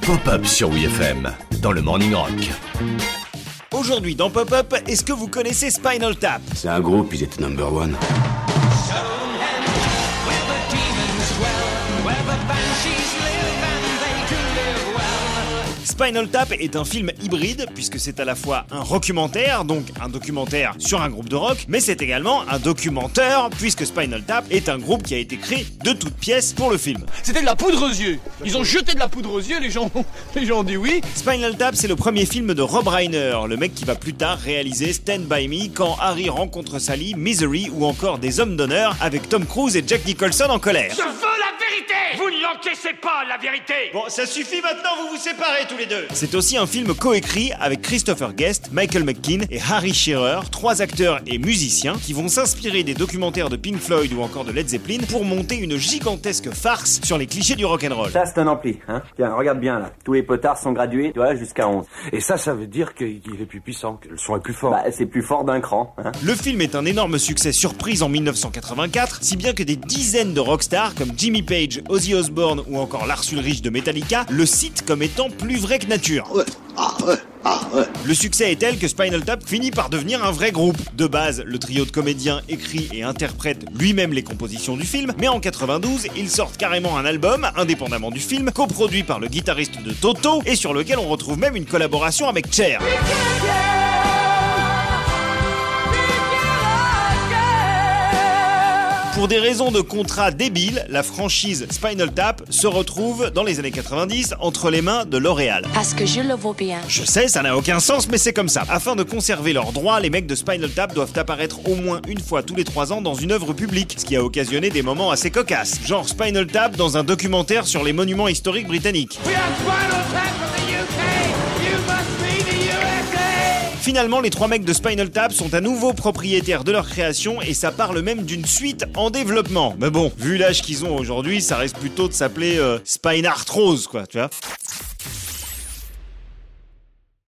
Pop-up sur WFM dans le Morning Rock. Aujourd'hui dans Pop-Up, est-ce que vous connaissez Spinal Tap? C'est un groupe, ils étaient number one. Spinal Tap est un film hybride puisque c'est à la fois un documentaire, donc un documentaire sur un groupe de rock, mais c'est également un documentaire puisque Spinal Tap est un groupe qui a été créé de toutes pièces pour le film. C'était de la poudre aux yeux. Ils ont jeté de la poudre aux yeux, les gens, les gens ont dit oui. Spinal Tap, c'est le premier film de Rob Reiner, le mec qui va plus tard réaliser Stand By Me quand Harry rencontre Sally, Misery ou encore Des Hommes d'honneur avec Tom Cruise et Jack Nicholson en colère. Je veux la vérité Vous ne l'encaissez pas, la vérité Bon, ça suffit maintenant, vous vous séparez tous les deux. C'est aussi un film coécrit avec Christopher Guest, Michael McKean et Harry Shearer, trois acteurs et musiciens qui vont s'inspirer des documentaires de Pink Floyd ou encore de Led Zeppelin pour monter une gigantesque farce sur les clichés du rock'n'roll. Ça, c'est un ampli, hein. Tiens, regarde bien, là. Tous les potards sont gradués, tu vois, jusqu'à 11. Et ça, ça veut dire qu'il est plus puissant, que le son est plus fort. Bah, c'est plus fort d'un cran, hein. Le film est un énorme succès surprise en 1984, si bien que des dizaines de rockstars comme Jimmy Page, Ozzy Osbourne ou encore Lars Ulrich de Metallica le citent comme étant plus vrai que nature. Le succès est tel que Spinal Tap finit par devenir un vrai groupe. De base, le trio de comédiens écrit et interprète lui-même les compositions du film, mais en 92, ils sortent carrément un album, indépendamment du film, coproduit par le guitariste de Toto, et sur lequel on retrouve même une collaboration avec Cher. Pour des raisons de contrat débiles, la franchise Spinal Tap se retrouve dans les années 90 entre les mains de L'Oréal. Parce que je le vaux bien. Je sais, ça n'a aucun sens, mais c'est comme ça. Afin de conserver leurs droits, les mecs de Spinal Tap doivent apparaître au moins une fois tous les trois ans dans une œuvre publique, ce qui a occasionné des moments assez cocasses. Genre Spinal Tap dans un documentaire sur les monuments historiques britanniques. We are Spinal Tap Finalement, les trois mecs de Spinal Tap sont à nouveau propriétaires de leur création et ça parle même d'une suite en développement. Mais bon, vu l'âge qu'ils ont aujourd'hui, ça risque plutôt de s'appeler euh, Spinarthrose, quoi, tu vois.